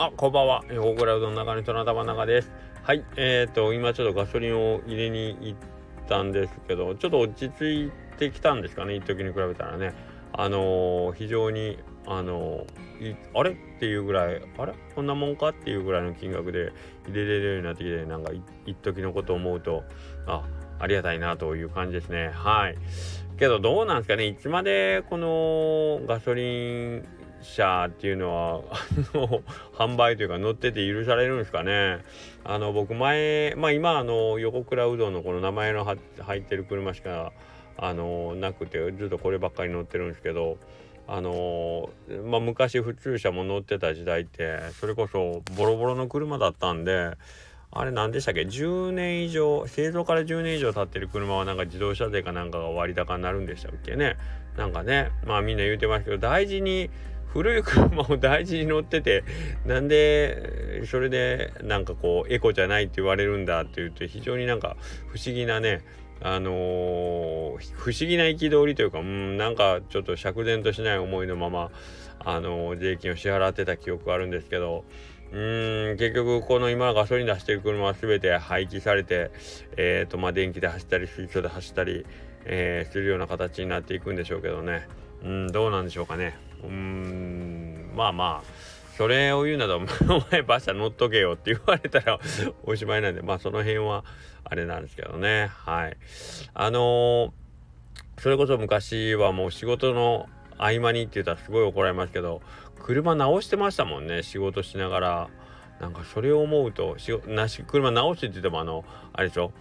あ、こんばんは。大倉うどん中の人の頭の中です。はい。え、ー、と、今ちょっとガソリンを入れに行ったんですけど、ちょっと落ち着いてきたんですかね、一時に比べたらね。あのー、非常に、あのー、あれっていうぐらい、あれ？こんなもんかっていうぐらいの金額で入れれるようになってきて、なんか一時のことを思うと、あ、ありがたいなという感じですね。はい。けどどうなんですかね？いつまでこのガソリン車っていうのはあの販売というか乗ってて許されるんですかね。あの僕前まあ今あの横倉うどんのこの名前の入ってる車しかあのなくてずっとこればっかり乗ってるんですけどあのまあ昔普通車も乗ってた時代ってそれこそボロボロの車だったんであれ何でしたっけ？10年以上製造から10年以上経ってる車はなんか自動車税かなんかが割高になるんでしたっけね？なんかねまあみんな言うてますけど大事に古い車を大事に乗っててなんでそれでなんかこうエコじゃないって言われるんだって言うと非常になんか不思議なねあのー、不思議な憤りというかうんなんかちょっと釈然としない思いのままあのー、税金を支払ってた記憶があるんですけどうん結局この今ガソリン出してる車は全て廃棄されてえっ、ー、とまあ電気で走ったり水素で走ったり、えー、するような形になっていくんでしょうけどね。うんどうなんでしょうかね。うんまあまあそれを言うなら お前馬車乗っとけよって言われたら おしまいなんでまあその辺はあれなんですけどね。はい。あのー、それこそ昔はもう仕事の合間にって言ったらすごい怒られますけど車直してましたもんね仕事しながら。なんかそれを思うとしなし車直してって言ってもあのあれでしょ？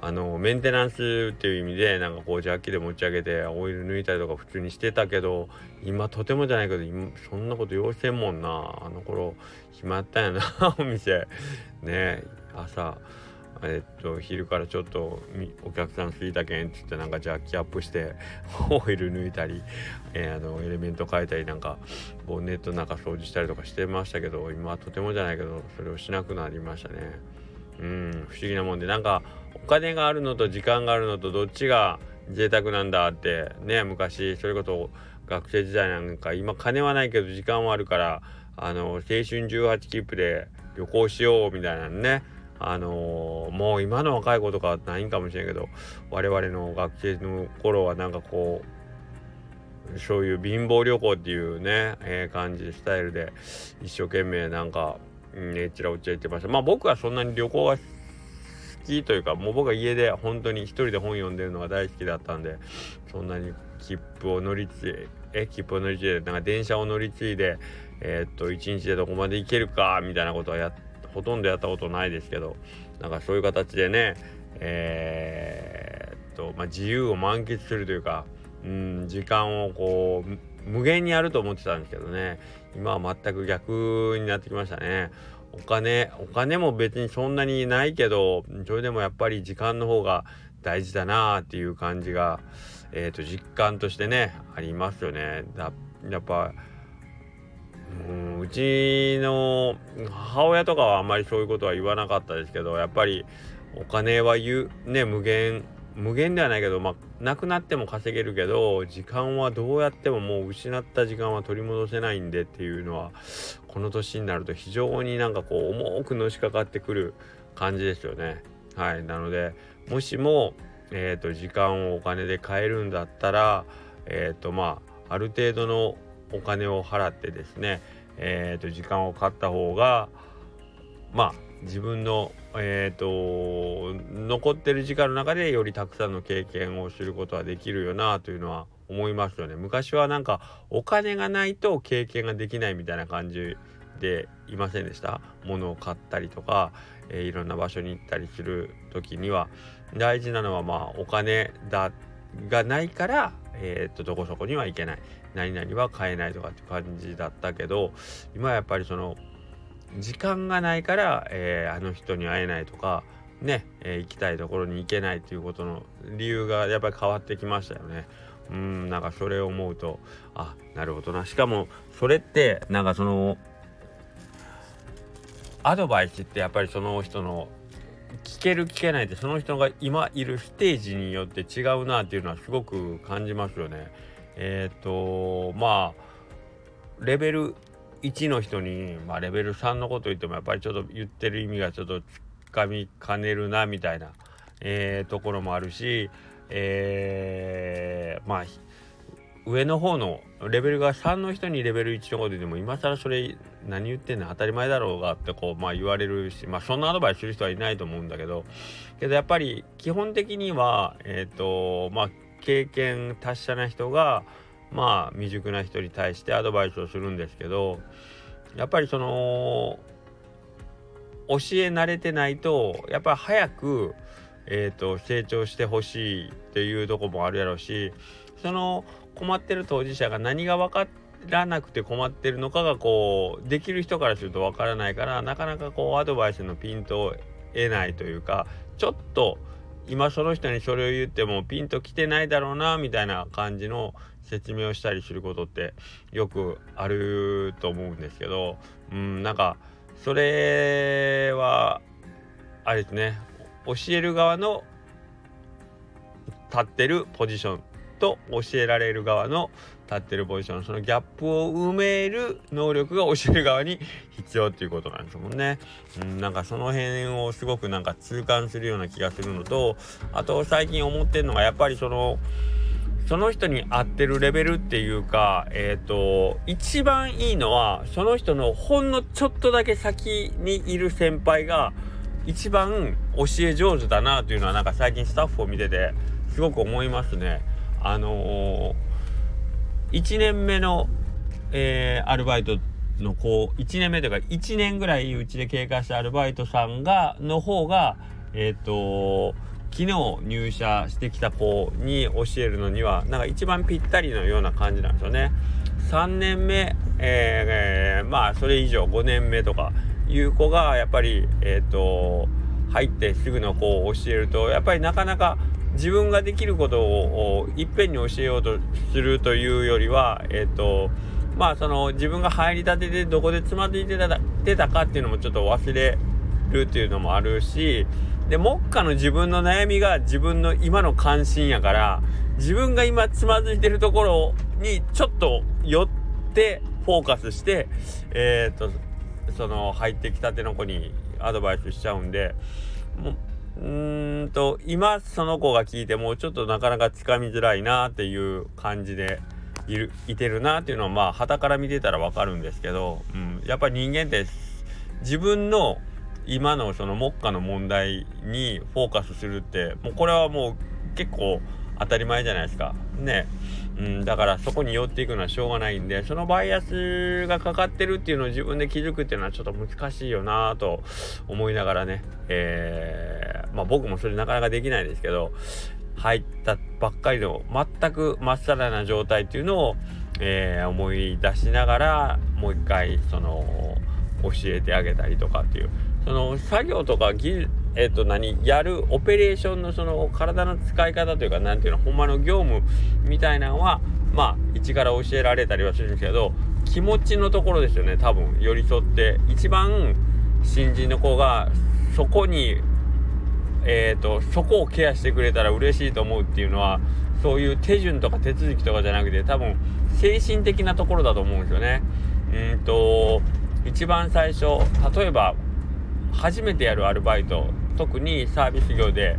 あのメンテナンスっていう意味でなんかこうジャッキで持ち上げてオイル抜いたりとか普通にしてたけど今とてもじゃないけど今そんなこと要せんもんな。あの頃暇やったんやなお店。ね朝えっと昼からちょっとお客さんすいたけんっつってなんかジャッキアップして オイル抜いたり、えー、あのエレメント変えたりなんかボンネットの中掃除したりとかしてましたけど今はとてもじゃないけどそれをしなくなりましたね。うん不思議なもんでなんかお金があるのと時間があるのとどっちが贅沢なんだってね昔それこそ学生時代なんか今金はないけど時間はあるからあの青春18切符で旅行しようみたいなねあのー、もう今の若い子とかないんかもしれんけど我々の学生の頃はなんかこうそういう貧乏旅行っていうね、えー、感じスタイルで一生懸命なんかねちらおちゃ言ってました。まあ僕はそんなに旅行が好きというかもう僕は家で本当に一人で本読んでるのが大好きだったんでそんなに切符を乗り継いえ切符を乗り継いでなんか電車を乗り継いでえー、っと一日でどこまで行けるかみたいなことはやほとんどやったことないですけどなんかそういう形でねえー、っとまあ自由を満喫するというかうん時間をこう無限にあると思ってたんですけどね今は全く逆になってきましたね。お金お金も別にそんなにないけどそれでもやっぱり時間の方が大事だなあっていう感じが、えー、と実感としてねありますよねだ。やっぱうんうちの母親とかはあんまりそういうことは言わなかったですけどやっぱりお金は言うね無限無限ではないけどまあなくなっても稼げるけど時間はどうやってももう失った時間は取り戻せないんでっていうのはこの年になると非常になんかこう重くのしかかってくる感じですよね。はいなのでもしも、えーと、時間をお金で買えるんだったらえっ、ー、とまあある程度のお金を払ってですねえーと時間を買った方がまあ自分のえ、ー、と残ってる時間の中でよりたくさんの経験をすることはできるよなというのは思いますよね。昔はなんかお金がないと経験ができないみたいな感じでいませんでした？物を買ったりとか、えー、いろんな場所に行ったりする時には。大事なのはまあお金だがないから、えー、とどこそこには行けない。何々は買えないとかって感じだったけど今はやっぱりその時間がないから、えー、あの人に会えないとかね、えー、行きたいところに行けないということの理由がやっぱり変わってきましたよね。うんなんかそれを思うとあなるほどなしかもそれってなんかそのアドバイスってやっぱりその人の聞ける聞けないってその人が今いるステージによって違うなっていうのはすごく感じますよね。えっ、ー、とまあレベル1の人に、まあ、レベル3のこと言ってもやっぱりちょっと言ってる意味がちょっとつかみかねるなみたいな、えー、ところもあるし、えー、まあ上の方のレベルが3の人にレベル1のことでも今更それ何言ってんの？当たり前だろうがってこうまあ言われるしまあそんなアドバイスする人はいないと思うんだけどけどやっぱり基本的にはえっ、ー、とまあ経験達者な人がまあ未熟な人に対してアドバイスをするんですけどやっぱりその教え慣れてないとやっぱり早く、えーと、成長してほしいっていうとこもあるやろうしその困ってる当事者が何が分からなくて困ってるのかがこうできる人からすると分からないからなかなかこうアドバイスのピントを得ないというかちょっと今その人にそれを言ってもピンときてないだろうなみたいな感じの説明をしたりすることってよくあると思うんですけどうんなんかそれはあれですね教える側の立ってるポジションと教えられる側の立ってるポジションそのギャップを埋める能力が教える側に必要っていうことなんですもんね。うん、なんかその辺をすごくなんか痛感するような気がするのとあと最近思ってるのがやっぱりそのその人に合ってるレベルっていうか、えっ、ー、と、一番いいのは、その人のほんのちょっとだけ先にいる先輩が、一番教え上手だなというのは、なんか最近スタッフを見てて、すごく思いますね。あのー、1年目の、えー、アルバイトの子、1年目というか、1年ぐらいうちで経過したアルバイトさんが、の方が、えっ、と昨日入社してきた子に教えるのにはなんか一番ぴったりのような感じなんですよね。3年目、えー、まあそれ以上5年目とかいう子がやっぱりえ、ー、と入ってすぐの子を教えるとやっぱりなかなか自分ができることをいっぺんに教えようとするというよりはえ、ー、とまあその自分が入りたてでどこでつまずいてたかっていうのもちょっと忘れるっていうのもあるしで目下の自分の悩みが自分の今の関心やから自分が今つまずいてるところにちょっと寄ってフォーカスしてえっ、とその入ってきたての子にアドバイスしちゃうんでもううんと今その子が聞いてもちょっとなかなかつかみづらいなっていう感じでいるいてるなっていうのはまあ旗から見てたらわかるんですけど、うん、やっぱり人間って自分の今のその目下の問題にフォーカスするってもうこれはもう結構当たり前じゃないですか。ね。うん、だからそこに寄っていくのはしょうがないんでそのバイアスがかかってるっていうのを自分で気づくっていうのはちょっと難しいよなぁと思いながらね、えー、まあ僕もそれなかなかできないですけど入ったばっかりの全くまっさらな状態っていうのを、えー、思い出しながらもう一回その教えてあげたりとかっていうその作業とか技えっ、と何やるオペレーションのその体の使い方というか何ていうのほんまの業務みたいなのはまあ一から教えられたりはするんですけど気持ちのところですよね多分寄り添って一番新人の子がそこにえーと、とそこをケアしてくれたら嬉しいと思うっていうのはそういう手順とか手続きとかじゃなくて多分精神的なところだと思うんですよね。うんと一番最初例えば初めてやるアルバイト特にサービス業で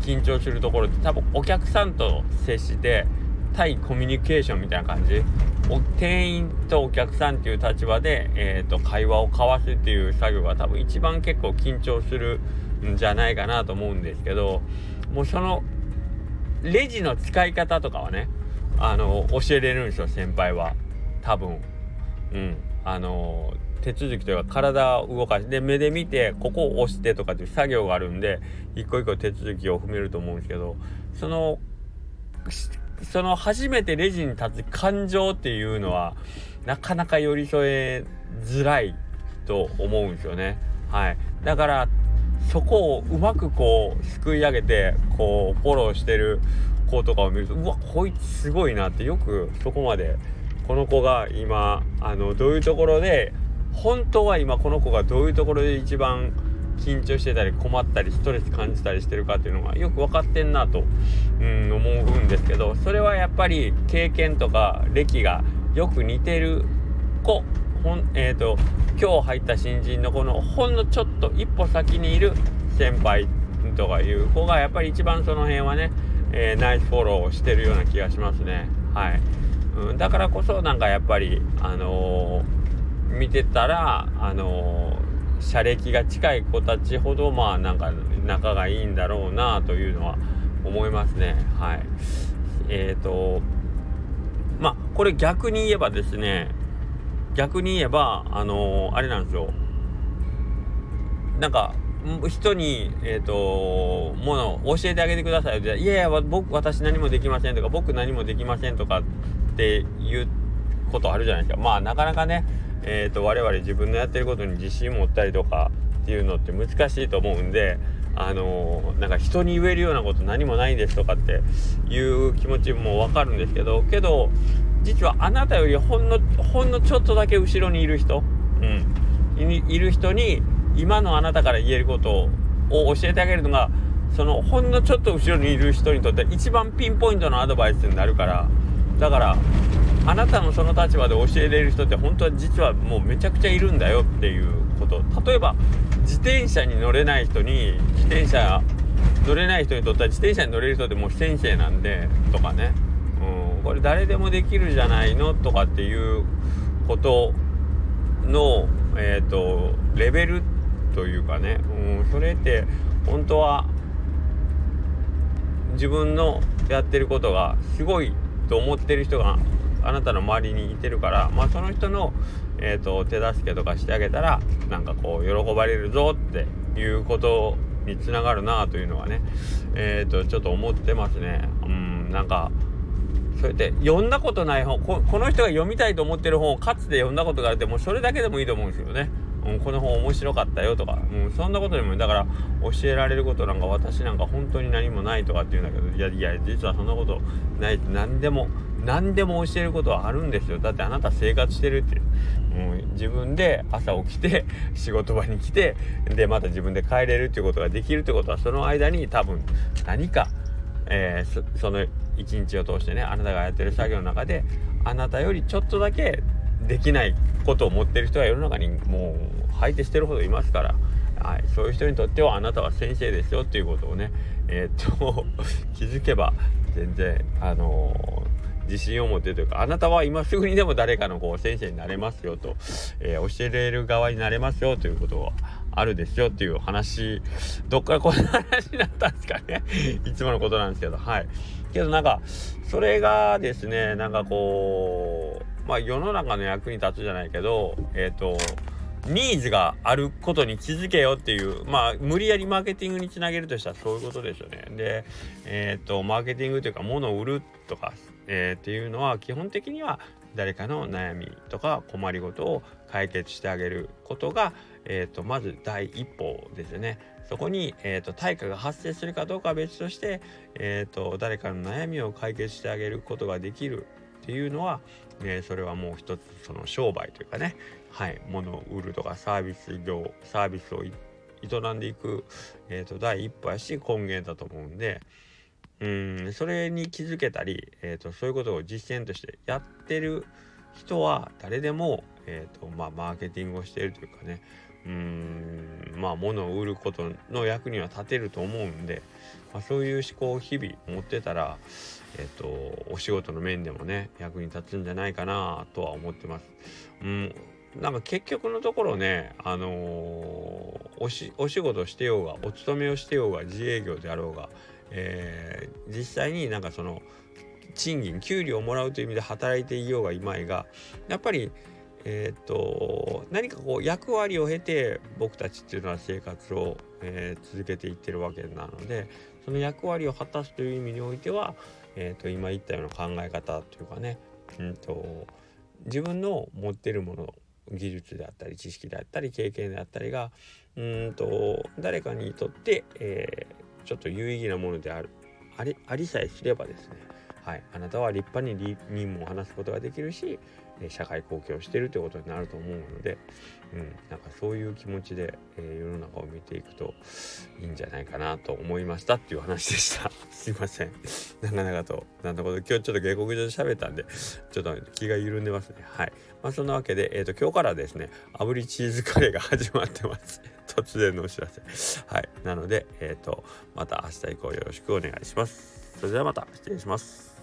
緊張するところって多分お客さんと接して対コミュニケーションみたいな感じ。お店員とお客さんっていう立場で、えーと、会話を交わすっていう作業が多分一番結構緊張するんじゃないかなと思うんですけどもうそのレジの使い方とかはねあの教えれるんですよ先輩は。多分。うん。あの手続きというか体を動かして目で見てここを押してとかっていう作業があるんで一個一個手続きを踏めると思うんですけどそのその初めてレジに立つ感情っていうのはなかなか寄り添えづらいと思うんですよね。はい、だからそこをうまくこうすくい上げてこうフォローしてる子とかを見るとうわこいつすごいなってよくそこまでこの子が今あのどういうところで本当は今この子がどういうところで一番緊張してたり困ったりストレス感じたりしてるかっていうのがよく分かってんなと、うん、思うんですけどそれはやっぱり経験とか歴がよく似てる子ほん、えーと、今日入った新人のこのほんのちょっと一歩先にいる先輩とかいう子がやっぱり一番その辺はね、えー、ナイスフォローをしてるような気がしますね。はい、うん、だからこそなんかやっぱり、あのー、見てたら、あのー、社歴が近い子たちほどまあなんか仲がいいんだろうなというのは思いますね。はい、えっ、とまあこれ逆に言えばですね逆に言えばあの、あれなんですよなんか人に、えっ、ー、と、もの教えてあげてくださいって。いやいや、僕、私何もできませんとか、僕何もできませんとかっていうことあるじゃないですか。まあ、なかなかね、え、ー、と、我々自分のやってることに自信持ったりとかっていうのって難しいと思うんで、あのー、なんか人に言えるようなこと何もないんですとかっていう気持ちもわかるんですけど、けど、実はあなたよりほんのほんのちょっとだけ後ろにいる人、うん、いる人に今のあなたから言えることを教えてあげるのがそのほんのちょっと後ろにいる人にとって一番ピンポイントのアドバイスになるからだからあなたのその立場で教えれる人って本当は実はもうめちゃくちゃいるんだよっていうこと。例えば自転車に乗れない人に自転車乗れない人にとっては自転車に乗れる人ってもう先生なんでとかね。うん。これ誰でもできるじゃないのとかっていうことの、えーと、レベルというかね、うん、それって本当は自分のやってることがすごいと思ってる人があなたの周りにいてるから、まあ、その人の、えーと、手助けとかしてあげたらなんかこう喜ばれるぞっていうことにつながるなというのはね、えーとちょっと思ってますね。うんなんかそうやって読んだことない本この人が読みたいと思ってる本をかつて読んだことがあってもうそれだけでもいいと思うんですよね。うん、この本面白かったよとか、うん、そんなことでもだから教えられることなんか私なんか本当に何もないとかって言うんだけどいやいや実はそんなことない何でも何でも教えることはあるんですよ。だってあなた生活してるって。もう自分で朝起きて 仕事場に来てでまた自分で帰れるっていうことができるってことはその間に多分何かえー、その一日を通してねあなたがやってる作業の中であなたよりちょっとだけできないことを持ってる人が世の中にもう相手してるほどいますから、はい、そういう人にとってはあなたは先生ですよっていうことをねえー、っと 気づけば全然あのー、自信を持ってというかあなたは今すぐにでも誰かのこう先生になれますよと、えー、教えれる側になれますよということをあるですよっていう話どっからこんな話になったんですかね。いつものことなんですけど。はい。けどなんかそれがですねなんかこうまあ世の中の役に立つじゃないけどえっ、ー、とニーズがあることに気づけよっていうまあ無理やりマーケティングにつなげるとしたらそういうことですよね。でえっ、ー、とマーケティングというか物を売るとか、えー、っていうのは基本的には誰かの悩みとか困りごとを解決してあげることが、えーと、まず第一歩ですよね。そこに、えーと、対価が発生するかどうかは別として、えーと、誰かの悩みを解決してあげることができるっていうのは、えー、それはもう一つその商売というかね、はい、物を売るとかサービス業サービスを営んでいく、えー、と第一歩やし根源だと思うんで。うんそれに気づけたり、えーと、そういうことを実践としてやってる人は誰でも、えーとまあ、マーケティングをしているというかねうんまあ物を売ることの役には立てると思うんで、まあ、そういう思考を日々持ってたら、えーと、お仕事の面でもね役に立つんじゃないかなとは思ってます。うんなんか結局のところね、あのー、おしお仕事してようがお勤めをしてようが自営業であろうがえー、実際になんかその賃金給料をもらうという意味で働いていようがいまいがやっぱりえー、っと何かこう役割を経て僕たちっていうのは生活を、えー、続けていってるわけなのでその役割を果たすという意味においては、えー、っと今言ったような考え方というかね、うんと、自分の持ってるもの技術であったり知識であったり経験であったりがうんと誰かにとって、えー、ちょっと有意義なものである。ありありさえすればですねはい、あなたは立派に任務を話すことができるし社会貢献をしているということになると思うので、うん、なんかそういう気持ちで、えー、世の中を見ていくといいんじゃないかなと思いましたっていう話でした。すいません。長々となんだこと今日ちょっと下克上で喋ったんでちょっと気が緩んでますね。はい。まあそんなわけで、えーと、今日からですね炙りチーズカレーが始まってます。突然のお知らせ。はい。なのでえっ、ー、とまた明日以降よろしくお願いします。それではまた。失礼します。